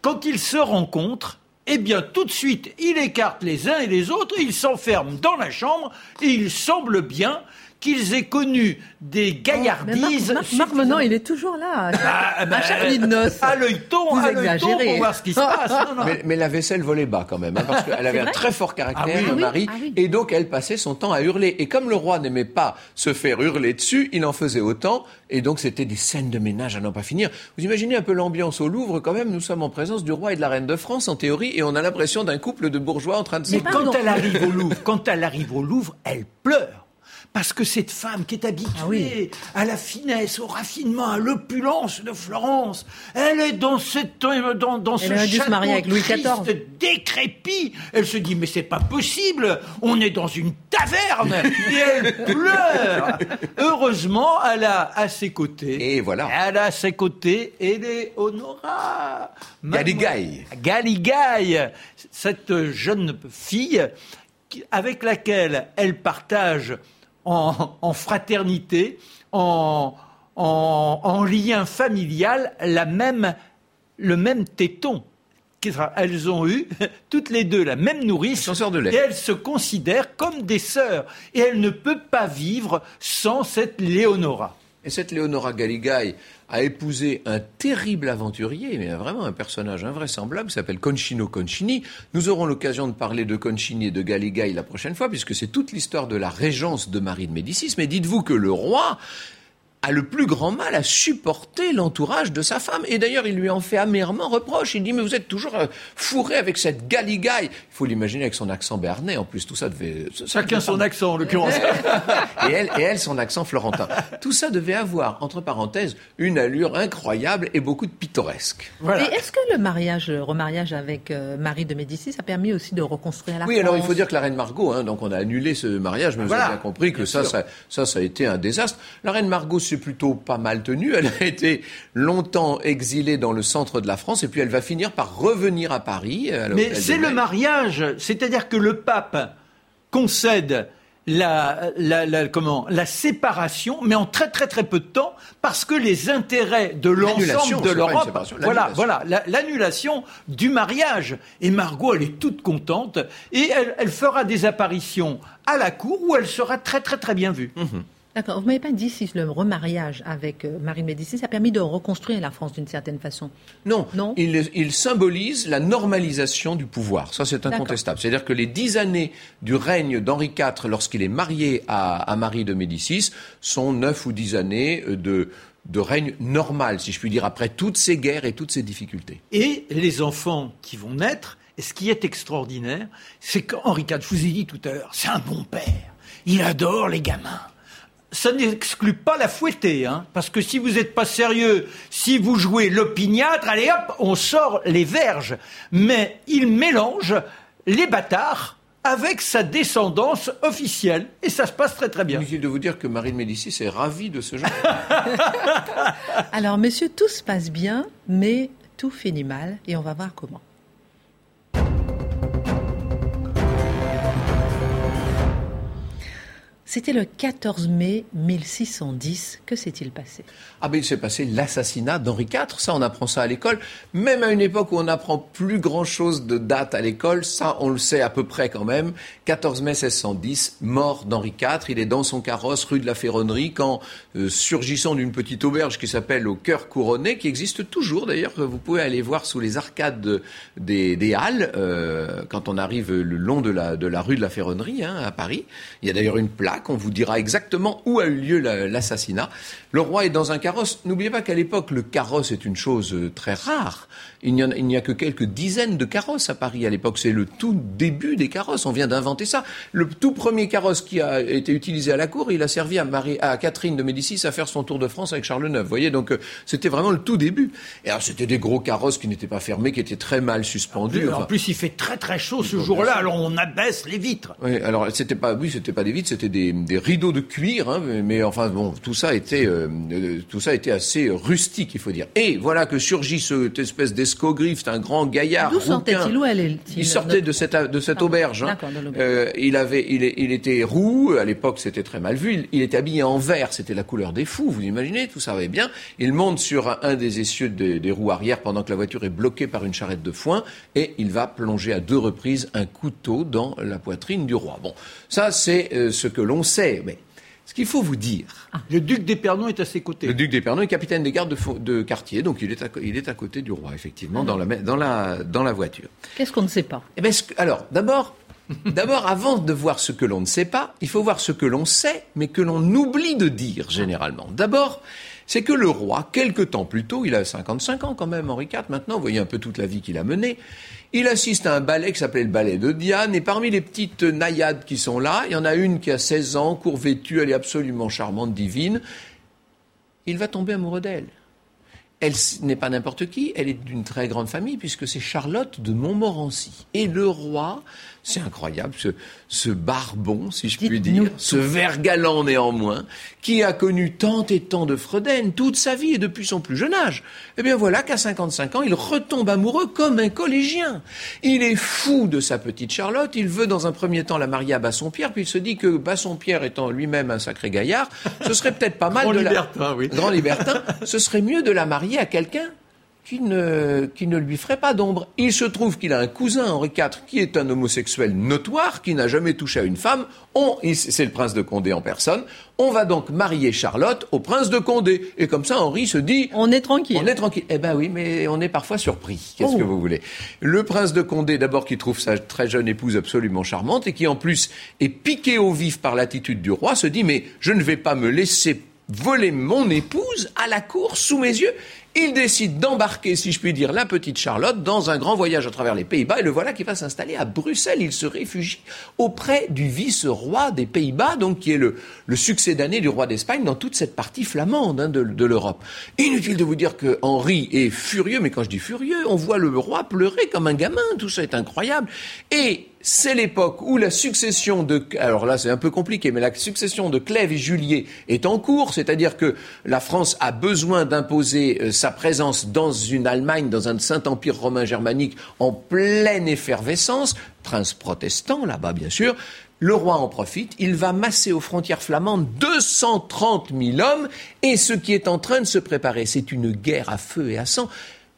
quand ils se rencontrent, eh bien, tout de suite, il écarte les uns et les autres, ils s'enferment dans la chambre, et il semble bien qu'ils aient connu des Oh, Mais Marc, gaillardises. Marc, Marc, maintenant, il est toujours là. Ah, ben, à chaque nuit de noces. À l'œilleton, Vous à exagérez. pour voir ce qui se passe. Non, non. Mais, mais la vaisselle volait bas quand même, hein, parce qu'elle avait un très fort caractère, Ah oui, oui. Marie, Ah oui. et donc elle passait son temps à hurler. Et comme le roi n'aimait pas se faire hurler dessus, il en faisait autant, et donc c'était des scènes de ménage à n'en pas finir. Vous imaginez un peu l'ambiance au Louvre quand même, nous sommes en présence du roi et de la reine de France en théorie, et on a l'impression d'un couple de bourgeois en train de se... Mais quand elle arrive au Louvre, quand elle arrive au Louvre, elle pleure. Parce que cette femme qui est habituée Ah oui. à la finesse, au raffinement, à l'opulence de Florence, elle est dans cette dans, dans ce Elle aurait dû se marier avec Louis XIV. décrépit. Elle se dit mais c'est pas possible, on est dans une taverne et elle pleure. Heureusement, elle a à ses côtés. Et voilà. Elle a à ses côtés Eleonora. Galigaï. Galigaï, cette jeune fille avec laquelle elle partage en, en fraternité, en, en, en lien familial, la même, le même téton. Elles ont eu toutes les deux la même nourrice Elles sont sœurs de lait. et elles se considèrent comme des sœurs. Et elle ne peut pas vivre sans cette Léonora. Et cette Léonora Galigaï a épousé un terrible aventurier, mais vraiment un personnage invraisemblable, s'appelle Concino Concini. Nous aurons l'occasion de parler de Concini et de Galigaï la prochaine fois, puisque c'est toute l'histoire de la régence de Marie de Médicis. Mais dites-vous que le roi a le plus grand mal à supporter l'entourage de sa femme. Et d'ailleurs, il lui en fait amèrement reproche. Il dit, mais vous êtes toujours euh, fourré avec cette Galigaï. Il faut l'imaginer avec son accent béarnais. En plus, tout ça devait... ça Chacun son accent, en l'occurrence. et elle, et elle, son accent florentin. Tout ça devait avoir, entre parenthèses, une allure incroyable et beaucoup de pittoresque. Voilà. Et est-ce que le mariage, le remariage avec euh, Marie de Médicis a permis aussi de reconstruire la Oui, France alors il faut dire que la reine Margot, hein, donc on a annulé ce mariage, mais vous avez bien compris que bien ça, ça, ça, ça a été un désastre. La reine Margot s'est plutôt pas mal tenue. Elle a été longtemps exilée dans le centre de la France et puis elle va finir par revenir à Paris. Mais c'est le mariage, c'est-à-dire que le pape concède la, la, comment, la séparation, mais en très très très peu de temps, parce que les intérêts de l'ensemble de l'Europe, voilà, voilà, l'annulation du mariage. Et Margot, elle est toute contente, et elle, elle, fera des apparitions à la cour où elle sera très très très bien vue. Mhm. D'accord. Vous m'avez pas dit si le remariage avec euh, Marie Médicis a permis de reconstruire la France d'une certaine façon. Non. Non? Il, symbolise la normalisation du pouvoir. Ça, c'est incontestable. C'est-à-dire que les dix années du règne d'Henri IV, lorsqu'il est marié à, Marie de Médicis, sont neuf ou dix années de, de règne normal, si je puis dire, après toutes ces guerres et toutes ces difficultés. Et les enfants qui vont naître, et ce qui est extraordinaire, c'est qu'Henri IV, je vous ai dit tout à l'heure, c'est un bon père. Il adore les gamins ça n'exclut pas la fouetter, hein, parce que si vous n'êtes pas sérieux, si vous jouez l'opiniâtre, allez hop, on sort les verges. Mais il mélange les bâtards avec sa descendance officielle, et ça se passe très très bien. Inutile de vous dire que Marine Médicis est ravie de ce genre. Alors, messieurs, tout se passe bien, mais tout finit mal, et on va voir comment. C'était le 14 mai 1610. Que s'est-il passé? Ah ben il s'est passé l'assassinat d'Henri IV. Ça, on apprend ça à l'école. Même à une époque où on n'apprend plus grand-chose de date à l'école, ça, on le sait à peu près quand même. 14 mai 1610, mort d'Henri IV. Il est dans son carrosse rue de la Ferronnerie quand, euh, surgissant d'une petite auberge qui s'appelle au Cœur Couronné, qui existe toujours d'ailleurs, vous pouvez aller voir sous les arcades des, Halles, euh, quand on arrive le long de la, de la rue de la Ferronnerie hein, à Paris. Il y a d'ailleurs une plaque on vous dira exactement où a eu lieu l'assassinat. Le roi est dans un carrosse. N'oubliez pas qu'à l'époque, le carrosse est une chose euh, très rare. Il n'y a, que quelques dizaines de carrosses à Paris à l'époque. C'est le tout début des carrosses. On vient d'inventer ça. Le tout premier carrosse qui a été utilisé à la cour, il a servi à, Marie, à Catherine de Médicis à faire son tour de France avec Charles IX. Vous voyez, donc euh, c'était vraiment le tout début. Et alors c'était des gros carrosses qui n'étaient pas fermés, qui étaient très mal suspendus. En plus, il fait très très chaud ce jour-là, alors on abaisse les vitres. Oui, alors c'était pas, oui, c'était pas des vitres, c'était des, rideaux de cuir, hein, mais, enfin bon, tout ça était, euh, euh, tout ça était assez rustique, il faut dire. Et voilà que surgit cette espèce d'escogriffe, un grand gaillard. D'où sortait-il Où il, il sortait de cette, de cette auberge. Hein. Euh, il avait, il, il, était roux. À l'époque, c'était très mal vu. Il, était habillé en vert. C'était la couleur des fous. Vous imaginez Tout ça va bien. Il monte sur un, des essieux des, roues arrière pendant que la voiture est bloquée par une charrette de foin et il va plonger à deux reprises un couteau dans la poitrine du roi. Bon, ça c'est euh, ce que l'on sait. Mais ce qu'il faut vous dire. Ah. Le duc d'Épernon est à ses côtés. Le duc d'Épernon est capitaine des gardes de, quartier, donc il est, à, il est à côté du roi, effectivement, dans, la, dans, la, dans la voiture. Qu'est-ce qu'on ne sait pas? Eh bien, Alors, d'abord, D'abord, avant de voir ce que l'on ne sait pas, il faut voir ce que l'on sait, mais que l'on oublie de dire généralement. D'abord, c'est que le roi, quelque temps plus tôt, il a 55 ans quand même, Henri IV maintenant, vous voyez un peu toute la vie qu'il a menée, il assiste à un ballet qui s'appelait le ballet de Diane, et parmi les petites naïades qui sont là, il y en a une qui a 16 ans, court vêtue, elle est absolument charmante, divine. Il va tomber amoureux d'elle. Elle n'est pas n'importe qui, elle est d'une très grande famille, puisque c'est Charlotte de Montmorency. Et le roi c'est incroyable, ce, barbon, si je puis dire, ce vert galant néanmoins, qui a connu tant et tant de Fredaine toute sa vie et depuis son plus jeune âge. Eh bien voilà qu'à 55 ans, il retombe amoureux comme un collégien. Il est fou de sa petite Charlotte, il veut dans un premier temps la marier à Bassompierre, puis il se dit que Bassompierre étant lui-même un sacré gaillard, ce serait peut-être pas mal Grand de libertin, Oui. Grand libertin, ce serait mieux de la marier à quelqu'un qui ne, qui ne lui ferait pas d'ombre. Il se trouve qu'il a un cousin, Henri IV, qui est un homosexuel notoire, qui n'a jamais touché à une femme. C'est le prince de Condé en personne. On va donc marier Charlotte au prince de Condé. Et comme ça, Henri se dit... On est tranquille. On est tranquille. Eh ben oui, mais on est parfois surpris. Qu'est-ce que oh. vous voulez? Le prince de Condé, d'abord, qui trouve sa très jeune épouse absolument charmante et qui, en plus, est piqué au vif par l'attitude du roi, se dit, mais je ne vais pas me laisser voler mon épouse à la cour sous mes yeux. Il décide d'embarquer, si je puis dire, la petite Charlotte dans un grand voyage à travers les Pays-Bas et le voilà qui va s'installer à Bruxelles. Il se réfugie auprès du vice-roi des Pays-Bas, donc qui est le, le succédané du roi d'Espagne dans toute cette partie flamande hein, de, de l'Europe. Inutile de vous dire que Henri est furieux, mais quand je dis furieux, on voit le roi pleurer comme un gamin, tout ça est incroyable. Et c'est l'époque où la succession de, alors là c'est un peu compliqué, mais la succession de Clèves et Julier est en cours, c'est-à-dire que la France a besoin d'imposer euh, sa présence dans une Allemagne, dans un Saint-Empire romain germanique en pleine effervescence, prince protestant là-bas bien sûr, le roi en profite, il va masser aux frontières flamandes 230 000 hommes, et ce qui est en train de se préparer, c'est une guerre à feu et à sang.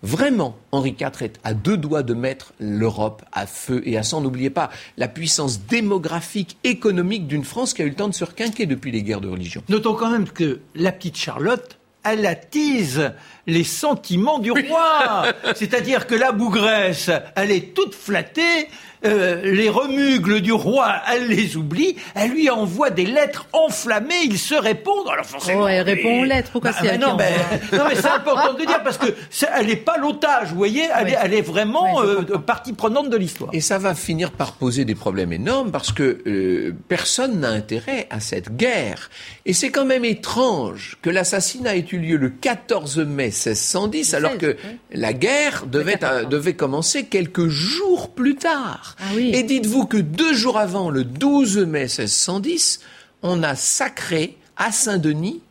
Vraiment, Henri IV est à deux doigts de mettre l'Europe à feu et à sang. N'oubliez pas la puissance démographique, économique d'une France qui a eu le temps de se requinquer depuis les guerres de religion. Notons quand même que la petite Charlotte, elle attise les sentiments du roi. C'est-à-dire que la bougresse, elle est toute flattée, euh, les remugles du roi, elle les oublie, elle lui envoie des lettres enflammées, il se répond. Alors forcément, oh, elle répond aux lettres, pourquoi bah, c'est bah, non, mais, non, mais c'est important de dire parce que elle n'est pas l'otage, vous voyez, elle, est, elle est, vraiment euh, partie prenante de l'histoire. Et ça va finir par poser des problèmes énormes parce que euh, personne n'a intérêt à cette guerre. Et c'est quand même étrange que l'assassinat ait eu lieu le 14 mai 1610, alors que la guerre devait, devait commencer quelques jours plus tard. Ah oui. Et dites-vous que deux jours avant, le 12 mai 1610, on a sacré à Saint-Denis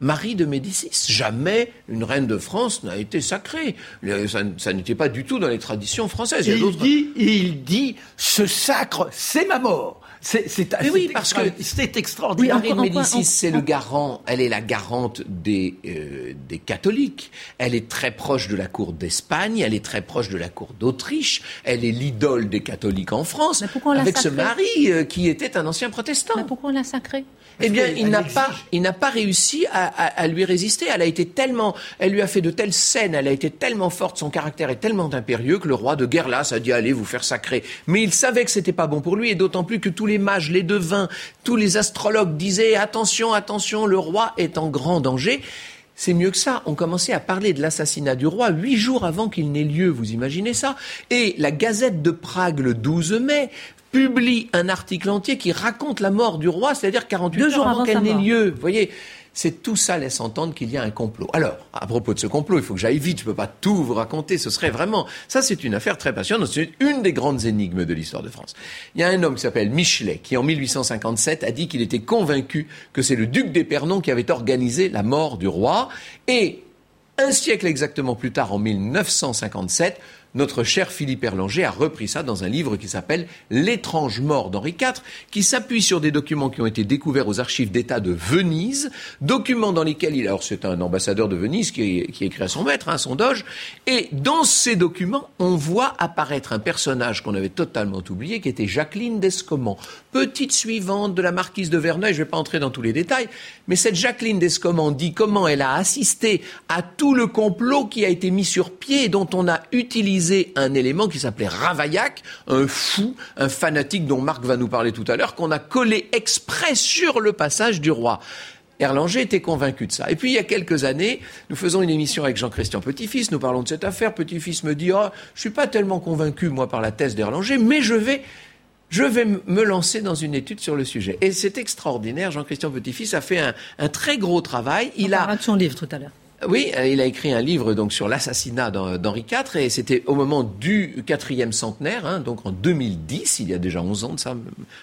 Marie de Médicis. Jamais une reine de France n'a été sacrée. Ça, ça n'était pas du tout dans les traditions françaises. Il, il dit, il dit, ce sacre, c'est ma mort. C'est oui, parce que c'est extraordinaire. Oui, Marie de Médicis, c'est le garant, elle est la garante des, euh, des catholiques. Elle est très proche de la cour d'Espagne, elle est très proche de la cour d'Autriche, elle est l'idole des catholiques en France, avec ce mari euh, qui était un ancien protestant. Mais pourquoi on l'a sacré eh bien, il n'a pas, il n'a pas réussi à, à, à, lui résister. Elle a été tellement, elle lui a fait de telles scènes, elle a été tellement forte, son caractère est tellement impérieux que le roi de Guerlas a dit allez vous faire sacrer. Mais il savait que c'était pas bon pour lui et d'autant plus que tous les mages, les devins, tous les astrologues disaient attention, attention, le roi est en grand danger. C'est mieux que ça. On commençait à parler de l'assassinat du roi huit jours avant qu'il n'ait lieu. Vous imaginez ça Et la Gazette de Prague, le 12 mai, publie un article entier qui raconte la mort du roi, c'est-à-dire 48 Deux heures jours avant, avant qu'elle n'ait lieu. Vous voyez c'est tout ça laisse entendre qu'il y a un complot. Alors, à propos de ce complot, il faut que j'aille vite, je ne peux pas tout vous raconter, ce serait vraiment... Ça, c'est une affaire très passionnante, c'est une des grandes énigmes de l'histoire de France. Il y a un homme qui s'appelle Michelet, qui en 1857 a dit qu'il était convaincu que c'est le duc d'Épernon qui avait organisé la mort du roi, et un siècle exactement plus tard, en 1957, notre cher Philippe Erlanger a repris ça dans un livre qui s'appelle L'étrange mort d'Henri IV, qui s'appuie sur des documents qui ont été découverts aux archives d'État de Venise, documents dans lesquels il, alors c'est un ambassadeur de Venise qui, écrit à son maître, hein, son doge, et dans ces documents, on voit apparaître un personnage qu'on avait totalement oublié, qui était Jacqueline d'Escomment, petite suivante de la marquise de Verneuil, je ne vais pas entrer dans tous les détails, mais cette Jacqueline d'Escomment dit comment elle a assisté à tout le complot qui a été mis sur pied et dont on a utilisé un élément qui s'appelait Ravaillac, un fou, un fanatique dont Marc va nous parler tout à l'heure, qu'on a collé exprès sur le passage du roi. Erlanger était convaincu de ça. Et puis, il y a quelques années, nous faisons une émission avec Jean-Christian Petit-Fils, nous parlons de cette affaire. Petit-Fils me dit, oh, je suis pas tellement convaincu, moi, par la thèse d'Erlanger, mais je vais, je vais me lancer dans une étude sur le sujet. Et c'est extraordinaire. Jean-Christian Petit-Fils a fait un, un, très gros travail. Il On a de son livre tout à l'heure. Oui, il a écrit un livre donc sur l'assassinat d'Henri IV et c'était au moment du quatrième centenaire, hein, donc en 2010, il y a déjà 11 ans de ça,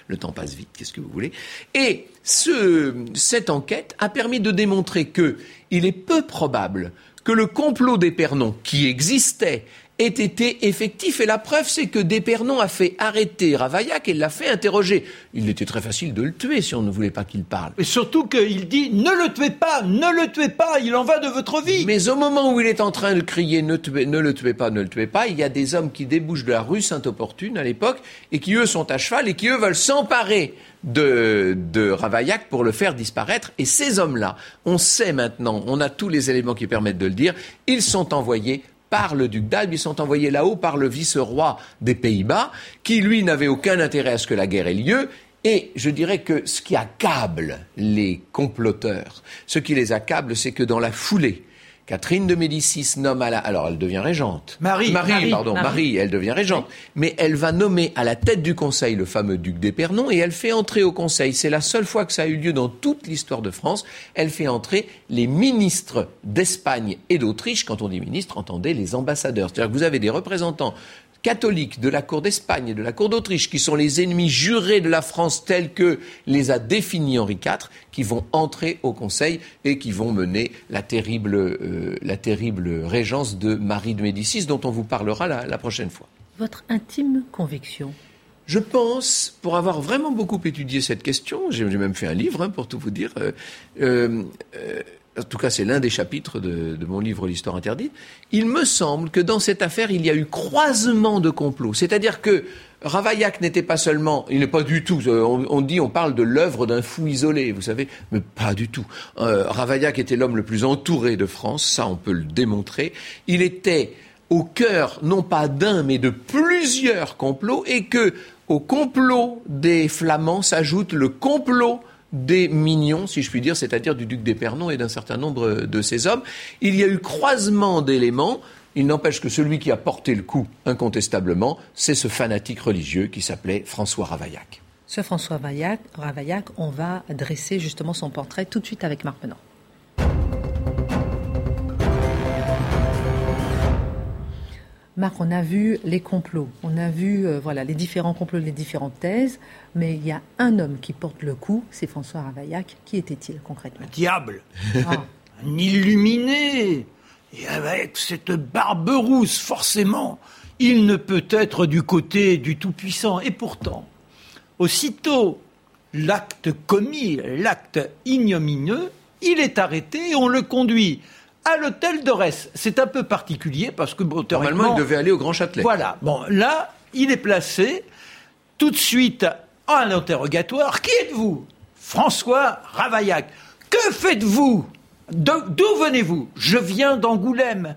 le temps passe vite, qu'est-ce que vous voulez. Et ce, cette enquête a permis de démontrer que il est peu probable que le complot d'Épernon, qui existait, ait été effectif. Et la preuve, c'est que Despernon a fait arrêter Ravaillac et l'a fait interroger. Il était très facile de le tuer si on ne voulait pas qu'il parle. Et surtout qu'il dit ne le tuez pas, ne le tuez pas, il en va de votre vie. Mais au moment où il est en train de crier ne, tuez, ne le tuez pas, ne le tuez pas, il y a des hommes qui débouchent de la rue Sainte-Opportune à l'époque et qui eux sont à cheval et qui eux veulent s'emparer de, de Ravaillac pour le faire disparaître. Et ces hommes-là, on sait maintenant, on a tous les éléments qui permettent de le dire, ils sont envoyés par le duc d'Albe, ils sont envoyés là-haut par le vice-roi des Pays-Bas, qui lui n'avait aucun intérêt à ce que la guerre ait lieu. Et je dirais que ce qui accable les comploteurs, ce qui les accable, c'est que dans la foulée, Catherine de Médicis nomme à la... Alors, elle devient régente. Marie. Marie, pardon. Marie. elle devient régente. Mais elle va nommer à la tête du Conseil le fameux duc d'Épernon et elle fait entrer au Conseil, c'est la seule fois que ça a eu lieu dans toute l'histoire de France, elle fait entrer les ministres d'Espagne et d'Autriche. Quand on dit ministre, entendez les ambassadeurs. C'est-à-dire que vous avez des représentants catholiques de la cour d'Espagne et de la cour d'Autriche, qui sont les ennemis jurés de la France tels que les a définis Henri IV, qui vont entrer au Conseil et qui vont mener la terrible, euh, la terrible régence de Marie de Médicis, dont on vous parlera la, prochaine fois. Votre intime conviction je pense, pour avoir vraiment beaucoup étudié cette question, j'ai même fait un livre, hein, pour tout vous dire, euh, euh, en tout cas c'est l'un des chapitres de, mon livre L'histoire interdite, il me semble que dans cette affaire, il y a eu croisement de complots. C'est-à-dire que Ravaillac n'était pas seulement, il n'est pas du tout, euh, on, dit, on parle de l'œuvre d'un fou isolé, vous savez, mais pas du tout. Euh, Ravaillac était l'homme le plus entouré de France, ça on peut le démontrer. Il était au cœur, non pas d'un, mais de plusieurs complots, et que au complot des Flamands s'ajoute le complot des mignons, si je puis dire, c'est-à-dire du duc d'Épernon et d'un certain nombre de ses hommes. Il y a eu croisement d'éléments. Il n'empêche que celui qui a porté le coup, incontestablement, c'est ce fanatique religieux qui s'appelait François Ravaillac. Ce François Ravaillac, on va dresser justement son portrait tout de suite avec Marc. Marc, on a vu les complots, on a vu euh, voilà les différents complots, les différentes thèses, mais il y a un homme qui porte le coup, c'est François Ravaillac. Qui était-il concrètement? Un diable ah. Un illuminé Et avec cette barbe rousse, forcément, il ne peut être du côté du Tout-Puissant. Et pourtant, aussitôt l'acte commis, l'acte ignominieux, il est arrêté et on le conduit à l'hôtel d'Orès. C'est un peu particulier parce que Normalement, il devait aller au Grand Châtelet. Voilà. Bon, là, il est placé tout de suite à un interrogatoire. Qui êtes-vous? François Ravaillac. Que faites-vous? D'où venez-vous? Je viens d'Angoulême.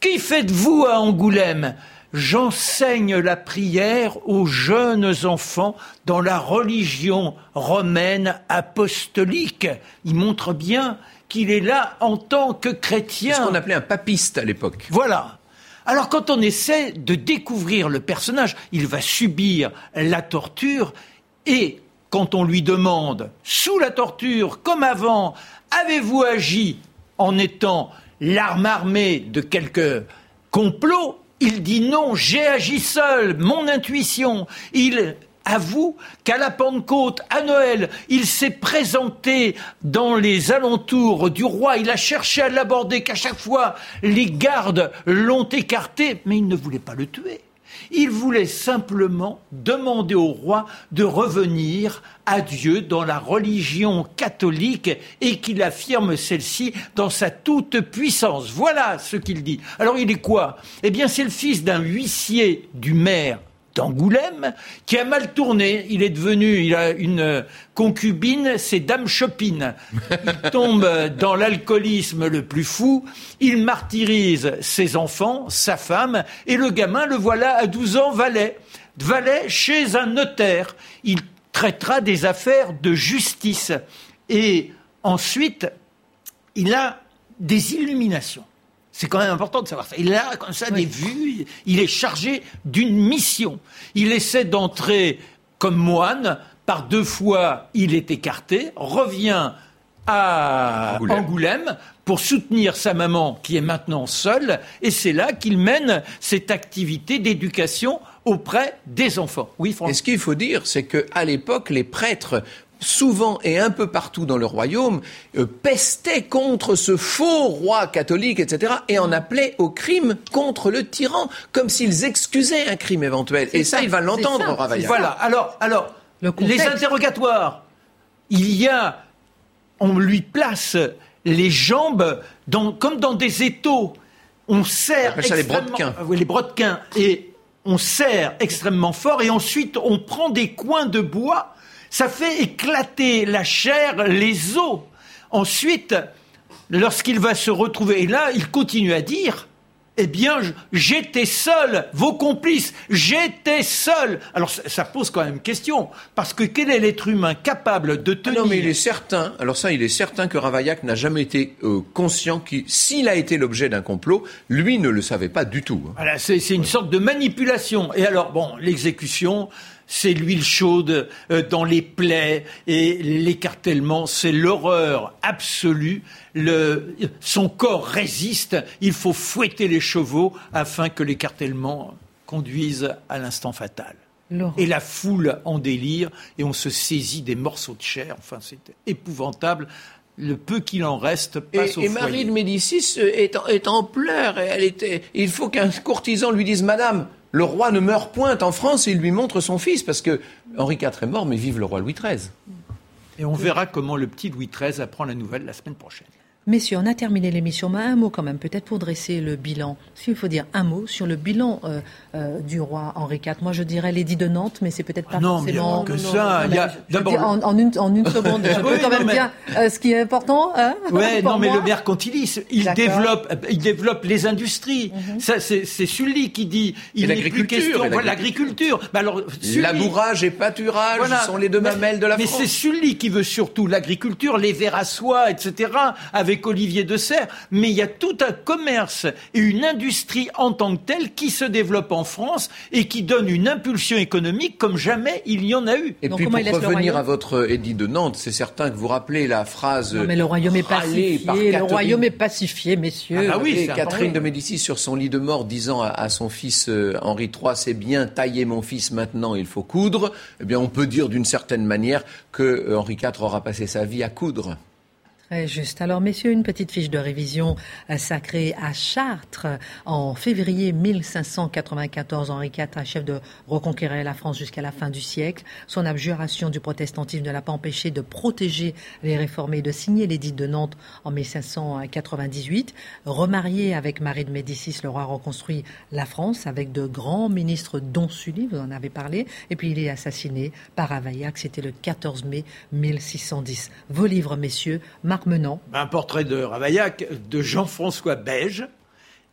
Qui faites-vous à Angoulême? J'enseigne la prière aux jeunes enfants dans la religion romaine apostolique. Il montre bien qu'il est là en tant que chrétien. C'est ce qu'on appelait un papiste à l'époque. Voilà. Alors quand on essaie de découvrir le personnage, il va subir la torture et quand on lui demande, sous la torture, comme avant, avez-vous agi en étant l'arme armée de quelque complot? Il dit non, j'ai agi seul, mon intuition. Il avoue qu'à la Pentecôte, à Noël, il s'est présenté dans les alentours du roi, il a cherché à l'aborder, qu'à chaque fois les gardes l'ont écarté, mais il ne voulait pas le tuer. Il voulait simplement demander au roi de revenir à Dieu dans la religion catholique et qu'il affirme celle-ci dans sa toute puissance. Voilà ce qu'il dit. Alors il est quoi? Eh bien c'est le fils d'un huissier du maire d'Angoulême, qui a mal tourné. Il est devenu, il a une concubine, c'est Dame Chopine. Il tombe dans l'alcoolisme le plus fou. Il martyrise ses enfants, sa femme, et le gamin, le voilà à 12 ans, valet. Valet chez un notaire. Il traitera des affaires de justice. Et ensuite, il a des illuminations. C'est quand même important de savoir ça. Il a comme ça des vues, il est chargé d'une mission. Il essaie d'entrer comme moine, par deux fois il est écarté, revient à Angoulême. pour soutenir sa maman qui est maintenant seule, et c'est là qu'il mène cette activité d'éducation auprès des enfants. Oui, Et ce qu'il faut dire, c'est qu'à l'époque, les prêtres souvent et un peu partout dans le royaume, euh, pestait contre ce faux roi catholique, etc., et en appelait au crime contre le tyran, comme s'ils excusaient un crime éventuel. Et ça, il va l'entendre, Ravaillac. Voilà. Alors, alors les interrogatoires, il y a, on lui place les jambes comme dans des étaux. On serre on ça les brodequins. Oui, les brodequins. Et on serre extrêmement fort et ensuite on prend des coins de bois ça fait éclater la chair, les os. Ensuite, lorsqu'il va se retrouver, et là, il continue à dire, eh bien, j'étais seul, vos complices, j'étais seul. Alors, ça, pose quand même question, parce que quel est l'être humain capable de tenir... Ah non, mais il est certain, alors ça, il est certain que Ravaillac n'a jamais été euh, conscient qu'il, s'il a été l'objet d'un complot, lui ne le savait pas du tout. Voilà, c'est une sorte de manipulation. Et alors, bon, l'exécution, c'est l'huile chaude euh, dans les plaies et l'écartèlement, c'est l'horreur absolue. son corps résiste, il faut fouetter les chevaux afin que l'écartèlement conduise à l'instant fatal. Et la foule en délire, et on se saisit des morceaux de chair. Enfin, c'est épouvantable le peu qu'il en reste passe et, et Marie de Médicis euh, est en, pleurs. elle était, il faut qu'un courtisan lui dise Madame, le roi ne meurt point en France et il lui montre son fils, parce que Henri IV est mort, mais vive le roi Louis XIII. Et on verra comment le petit Louis XIII apprend la nouvelle la semaine prochaine. Messieurs, on a terminé l'émission, mais un mot quand même, peut-être pour dresser le bilan. S'il faut dire un mot sur le bilan euh, euh, du roi Henri IV. Moi, je dirais l'édit de Nantes, mais c'est peut-être pas non, forcément. Non, que ça. il y a d'abord en, une, en, une, seconde, je peux quand même dire euh, ce qui est important. Hein, ouais, non, mais le mercantilisme, il développe, il développe les industries. Mhm. Ça, c'est, c'est Sully qui dit. Il n'est plus question. l'agriculture. Bah alors, labourage et pâturage sont les deux mamelles de la mais France. Mais c'est Sully qui veut surtout l'agriculture, les vers à soie, etc. Avec avec Olivier de Serres, mais il y a tout un commerce et une industrie en tant que telle qui se développe en France et qui donne une impulsion économique comme jamais il y en a eu. Et puis pour revenir à votre édit de Nantes, c'est certain que vous rappelez la phrase. Non, mais le royaume est pacifié. Le royaume est pacifié, messieurs. Ah, bah oui, Catherine de Médicis sur son lit de mort disant à, son fils euh, Henri III, c'est bien tailler mon fils maintenant, il faut coudre. Eh bien, on peut dire d'une certaine manière que euh, Henri IV aura passé sa vie à coudre juste. Alors, messieurs, une petite fiche de révision euh, sacrée à Chartres. En février 1594, Henri IV achève de reconquérir la France jusqu'à la fin du siècle. Son abjuration du protestantisme ne l'a pas empêché de protéger les réformés et de signer l'édit de Nantes en 1598. Remarié avec Marie de Médicis, le roi reconstruit la France avec de grands ministres, dont Sully, vous en avez parlé. Et puis, il est assassiné par Availlac. C'était le 14 mai 1610. Vos livres, messieurs. Un portrait de Ravaillac de Jean-François Beige.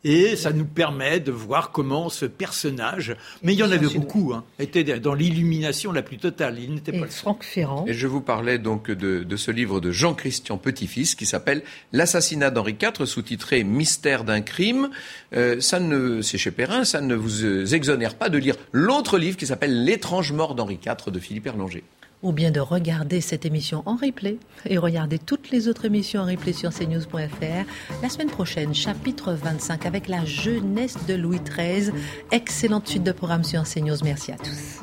Et ça nous permet de voir comment ce personnage, mais il y en avait beaucoup, hein, était dans l'illumination la plus totale. Il n'était pas Franck Ferrand. Et je vous parlais donc de, ce livre de Jean-Christian Petit-Fils qui s'appelle L'assassinat d'Henri IV, sous-titré Mystère d'un crime. Euh, ça ne, c'est chez Perrin, ça ne vous euh, exonère pas de lire l'autre livre qui s'appelle L'étrange mort d'Henri IV de Philippe Erlanger ou bien de regarder cette émission en replay et regarder toutes les autres émissions en replay sur cnews.fr. La semaine prochaine, chapitre 25 avec la jeunesse de Louis XIII. Excellente suite de programme sur CNews. Merci à tous.